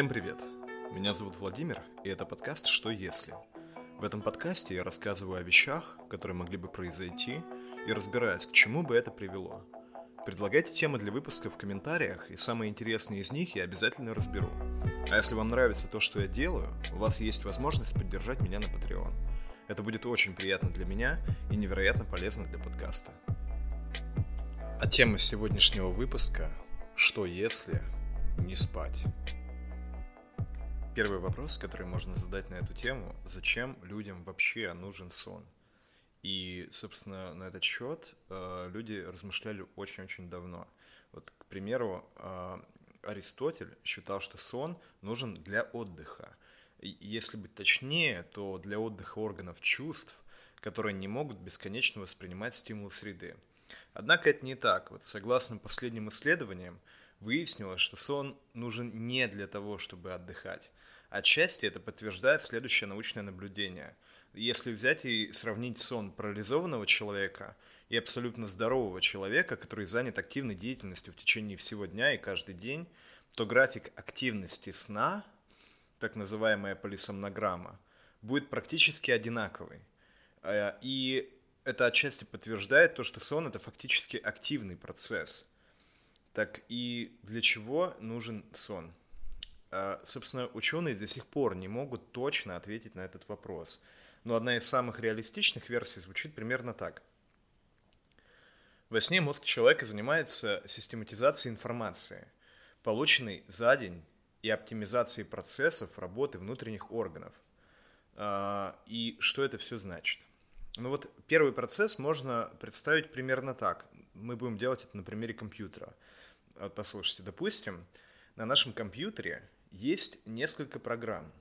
Всем привет! Меня зовут Владимир, и это подкаст «Что если?». В этом подкасте я рассказываю о вещах, которые могли бы произойти, и разбираюсь, к чему бы это привело. Предлагайте темы для выпуска в комментариях, и самые интересные из них я обязательно разберу. А если вам нравится то, что я делаю, у вас есть возможность поддержать меня на Patreon. Это будет очень приятно для меня и невероятно полезно для подкаста. А тема сегодняшнего выпуска «Что если не спать?» Первый вопрос, который можно задать на эту тему, зачем людям вообще нужен сон? И, собственно, на этот счет э, люди размышляли очень-очень давно. Вот, к примеру, э, Аристотель считал, что сон нужен для отдыха. И, если быть точнее, то для отдыха органов чувств, которые не могут бесконечно воспринимать стимулы среды. Однако это не так. Вот согласно последним исследованиям, выяснилось, что сон нужен не для того, чтобы отдыхать, Отчасти это подтверждает следующее научное наблюдение. Если взять и сравнить сон парализованного человека и абсолютно здорового человека, который занят активной деятельностью в течение всего дня и каждый день, то график активности сна, так называемая полисомнограмма, будет практически одинаковый. Э, и это отчасти подтверждает то, что сон это фактически активный процесс. Так и для чего нужен сон? А, собственно, ученые до сих пор не могут точно ответить на этот вопрос. Но одна из самых реалистичных версий звучит примерно так. Во сне мозг человека занимается систематизацией информации, полученной за день, и оптимизацией процессов работы внутренних органов. А, и что это все значит? Ну вот первый процесс можно представить примерно так. Мы будем делать это на примере компьютера. Вот послушайте, допустим, на нашем компьютере есть несколько программ,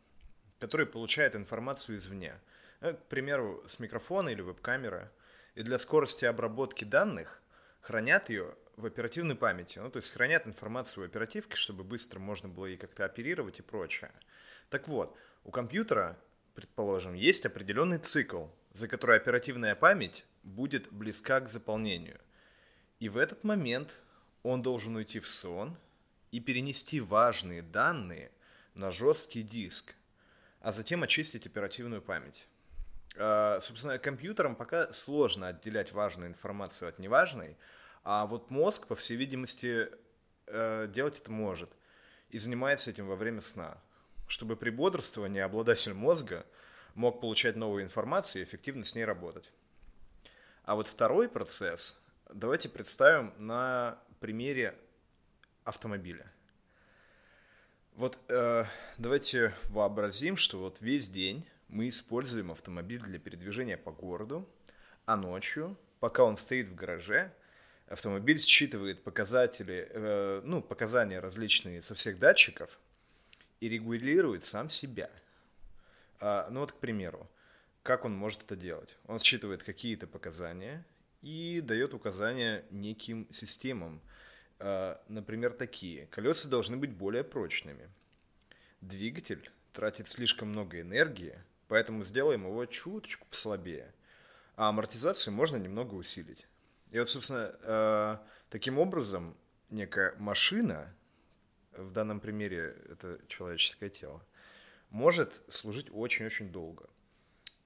которые получают информацию извне. Э, к примеру, с микрофона или веб-камеры. И для скорости обработки данных хранят ее в оперативной памяти. Ну, то есть хранят информацию в оперативке, чтобы быстро можно было ей как-то оперировать и прочее. Так вот, у компьютера, предположим, есть определенный цикл, за который оперативная память будет близка к заполнению. И в этот момент он должен уйти в сон – и перенести важные данные на жесткий диск, а затем очистить оперативную память. А, собственно, компьютерам пока сложно отделять важную информацию от неважной, а вот мозг, по всей видимости, э, делать это может и занимается этим во время сна, чтобы при бодрствовании обладатель мозга мог получать новую информацию и эффективно с ней работать. А вот второй процесс давайте представим на примере автомобиля. Вот э, давайте вообразим, что вот весь день мы используем автомобиль для передвижения по городу, а ночью, пока он стоит в гараже, автомобиль считывает показатели, э, ну, показания различные со всех датчиков и регулирует сам себя. А, ну вот, к примеру, как он может это делать? Он считывает какие-то показания и дает указания неким системам, например, такие. Колеса должны быть более прочными. Двигатель тратит слишком много энергии, поэтому сделаем его чуточку послабее. А амортизацию можно немного усилить. И вот, собственно, а, таким образом некая машина, в данном примере это человеческое тело, может служить очень-очень долго.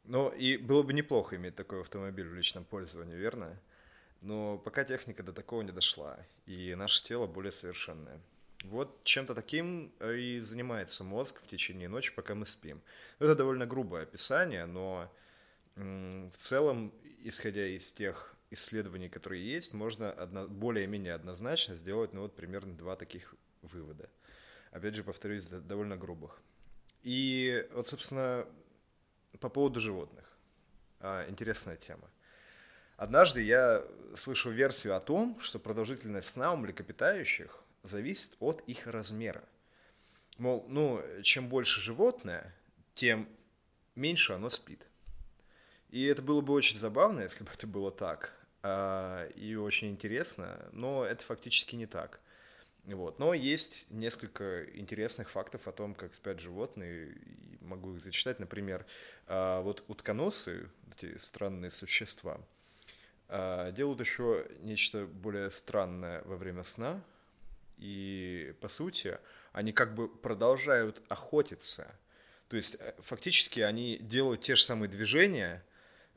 Но и было бы неплохо иметь такой автомобиль в личном пользовании, верно? Но пока техника до такого не дошла, и наше тело более совершенное. Вот чем-то таким э, и занимается мозг в течение ночи, пока мы спим. Это довольно грубое описание, но в целом, исходя из тех исследований, которые есть, можно одно, более-менее однозначно сделать, ну вот примерно два таких вывода. Опять же, повторюсь, довольно грубых. И вот, собственно, по поводу животных. А, интересная тема. Однажды я слышал версию о том, что продолжительность сна у млекопитающих зависит от их размера. Мол, ну, чем больше животное, тем меньше оно спит. И это было бы очень забавно, если бы это было так, а, и очень интересно, но это фактически не так. Вот. Но есть несколько интересных фактов о том, как спят животные, могу их зачитать. Например, а, вот утконосы, эти странные существа – делают еще нечто более странное во время сна. И, по сути, они как бы продолжают охотиться. То есть, э, фактически, они делают те же самые движения,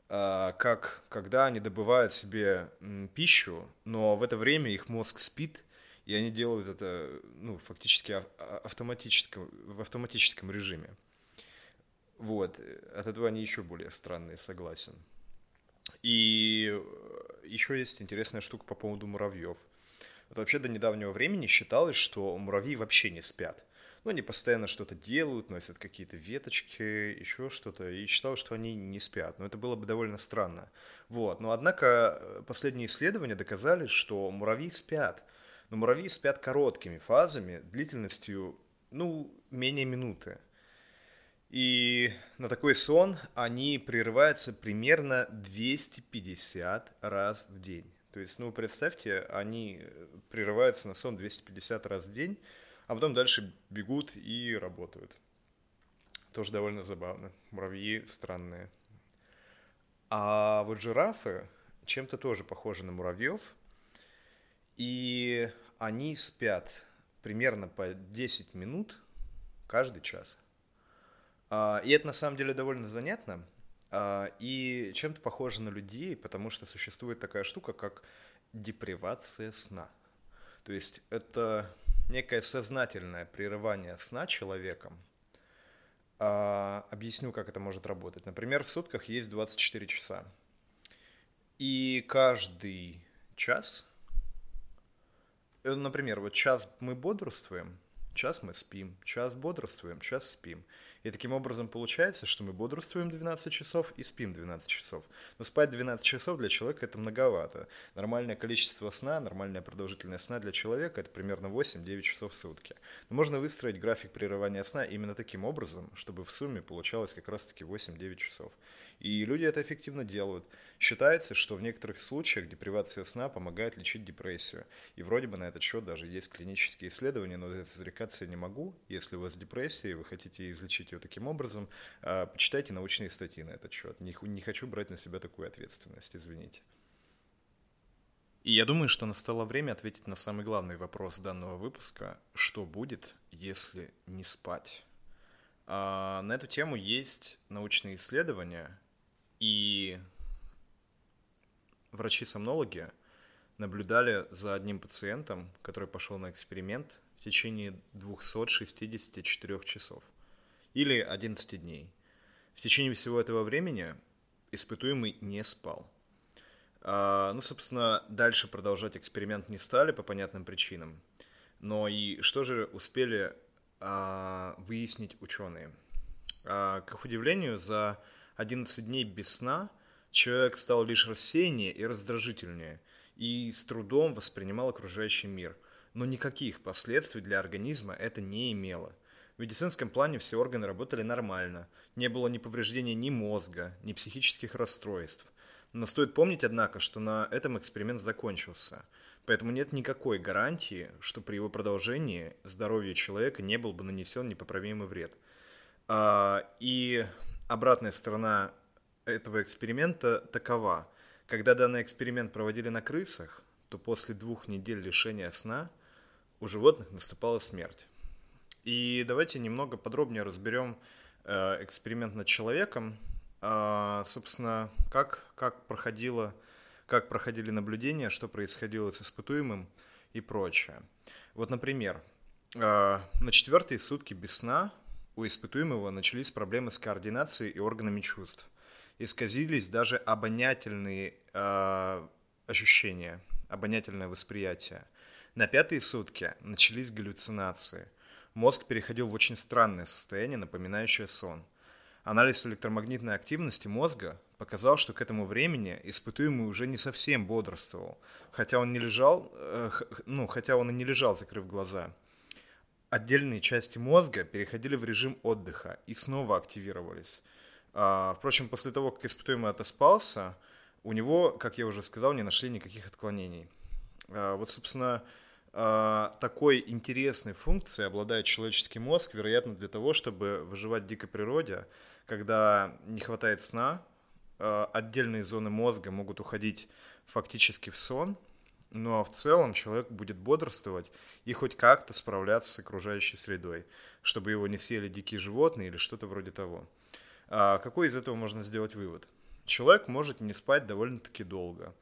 а, как когда они добывают себе пищу, но в это время их мозг спит, и они делают это, ну, фактически а, автоматическом, в автоматическом режиме. Вот, от этого они еще более странные, согласен. И э, еще есть интересная штука по поводу муравьев. Вот вообще до недавнего времени считалось, что муравьи вообще не спят. Ну, они постоянно что-то делают, носят какие-то веточки, еще что-то, и считалось, что они не спят. Но это было бы довольно странно. Вот. Но, однако, э, последние исследования доказали, что муравьи спят. Но муравьи спят короткими фазами, длительностью, ну, менее минуты. И на такой сон они прерываются примерно 250 раз в день. То есть, ну, представьте, они прерываются на сон 250 раз в день, а потом дальше бегут и работают. Тоже довольно забавно. Муравьи странные. А вот жирафы чем-то тоже похожи на муравьев. И они спят примерно по 10 минут каждый час. А, и это на самом деле довольно занятно. А, и чем-то похоже на людей, потому что существует такая штука, как депривация сна. То есть это некое сознательное прерывание сна человеком. А, объясню, как это может работать. Например, в сутках есть 24 часа. И каждый час, э, например, вот час мы бодрствуем, час мы спим, час бодрствуем, час спим – и таким образом получается, что мы бодрствуем 12 часов и спим 12 часов. Но спать 12 часов для человека это многовато. Нормальное количество сна, нормальная продолжительность сна для человека это примерно 8-9 часов в сутки. Но можно выстроить график прерывания сна именно таким образом, чтобы в сумме получалось как раз-таки 8-9 часов. И люди это эффективно делают. Считается, что в некоторых случаях депривация сна помогает лечить депрессию. И вроде бы на этот счет даже есть клинические исследования, но зарекаться я не могу. Если у вас депрессия и вы хотите излечить ее таким образом, а, почитайте научные статьи на этот счет. Не, не хочу брать на себя такую ответственность, извините. И я думаю, что настало время ответить на самый главный вопрос данного выпуска. Что будет, если не спать? А, на эту тему есть научные исследования, и врачи-сомнологи наблюдали за одним пациентом, который пошел на эксперимент в течение 264 часов или 11 дней. В течение всего этого времени испытуемый не спал. А, ну, собственно, дальше продолжать эксперимент не стали по понятным причинам. Но и что же успели а, выяснить ученые? А, к их удивлению, за 11 дней без сна человек стал лишь рассеяннее и раздражительнее и с трудом воспринимал окружающий мир. Но никаких последствий для организма это не имело. В медицинском плане все органы работали нормально, не было ни повреждения ни мозга, ни психических расстройств. Но стоит помнить, однако, что на этом эксперимент закончился. Поэтому нет никакой гарантии, что при его продолжении здоровью человека не был бы нанесен непоправимый вред. А, и обратная сторона этого эксперимента такова. Когда данный эксперимент проводили на крысах, то после двух недель лишения сна у животных наступала смерть. И давайте немного подробнее разберем э, эксперимент над человеком. А, собственно, как, как, проходило, как проходили наблюдения, что происходило с испытуемым и прочее. Вот, например, э, на четвертые сутки без сна у испытуемого начались проблемы с координацией и органами чувств. Исказились даже обонятельные э, ощущения, обонятельное восприятие. На пятые сутки начались галлюцинации. Мозг переходил в очень странное состояние, напоминающее сон. Анализ электромагнитной активности мозга показал, что к этому времени испытуемый уже не совсем бодрствовал, хотя он не лежал, э, ну, хотя он и не лежал, закрыв глаза – отдельные части мозга переходили в режим отдыха и снова активировались. А, впрочем, после того, как испытуемый отоспался, у него, как я уже сказал, не нашли никаких отклонений. А, вот, собственно, а, такой интересной функцией обладает человеческий мозг, вероятно, для того, чтобы выживать в дикой природе, когда не хватает сна, отдельные зоны мозга могут уходить фактически в сон, Ну а в целом человек будет бодрствовать и хоть как-то справляться с окружающей средой, чтобы его не съели дикие животные или что-то вроде того. А какой из этого можно сделать вывод? Человек может не спать довольно-таки долго.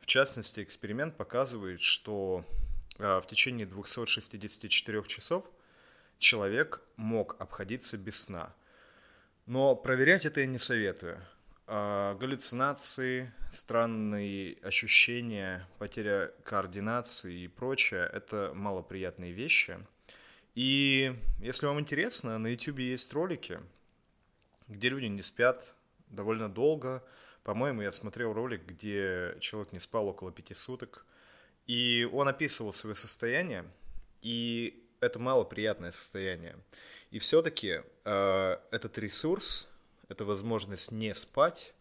В частности, эксперимент показывает, что а, в течение 264 часов человек мог обходиться без сна. Но проверять это я не советую. А, галлюцинации, странные ощущения, потеря координации и прочее – это малоприятные вещи. И если вам интересно, на YouTube есть ролики, где люди не спят довольно долго. По-моему, я смотрел ролик, где человек не спал около пяти суток. И он описывал свое состояние, и это малоприятное состояние. И все-таки э, этот ресурс, эта возможность не спать,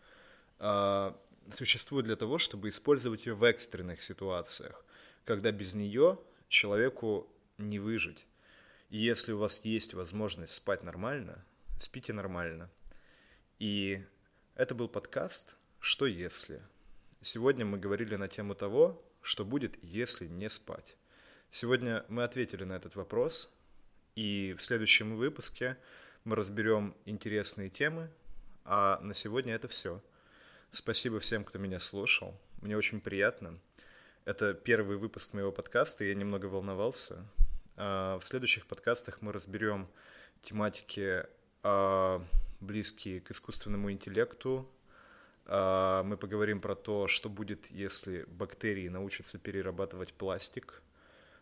э, существует для того, чтобы использовать ее в экстренных ситуациях, когда без нее человеку не выжить. И если у вас есть возможность спать нормально, спите нормально. И это был подкаст «Что если?». Сегодня мы говорили на тему того, что будет, если не спать. Сегодня мы ответили на этот вопрос, и в следующем выпуске мы разберем интересные темы, а на сегодня это все. Спасибо всем, кто меня слушал. Мне очень приятно. Это первый выпуск моего подкаста, и я немного волновался. А в следующих подкастах мы разберем тематики, а, близкие к искусственному интеллекту. А, мы поговорим про то, что будет, если бактерии научатся перерабатывать пластик,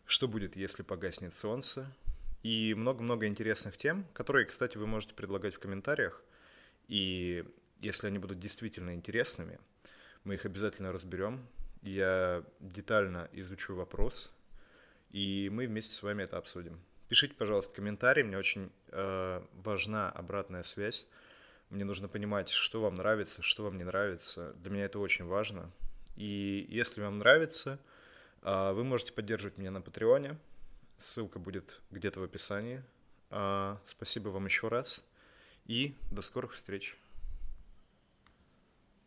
что будет, если погаснет солнце, и много-много интересных тем, которые, кстати, вы можете предлагать в комментариях. И если они будут действительно интересными, мы их обязательно разберем. Я детально изучу вопрос, и мы вместе с вами это обсудим. Пишите, пожалуйста, комментарии, мне очень э, важна обратная связь. Мне нужно понимать, что вам нравится, что вам не нравится. Для меня это очень важно. И если вам нравится, э, вы можете поддерживать меня на Патреоне. Ссылка будет где-то в описании. Э, спасибо вам еще раз и до скорых встреч.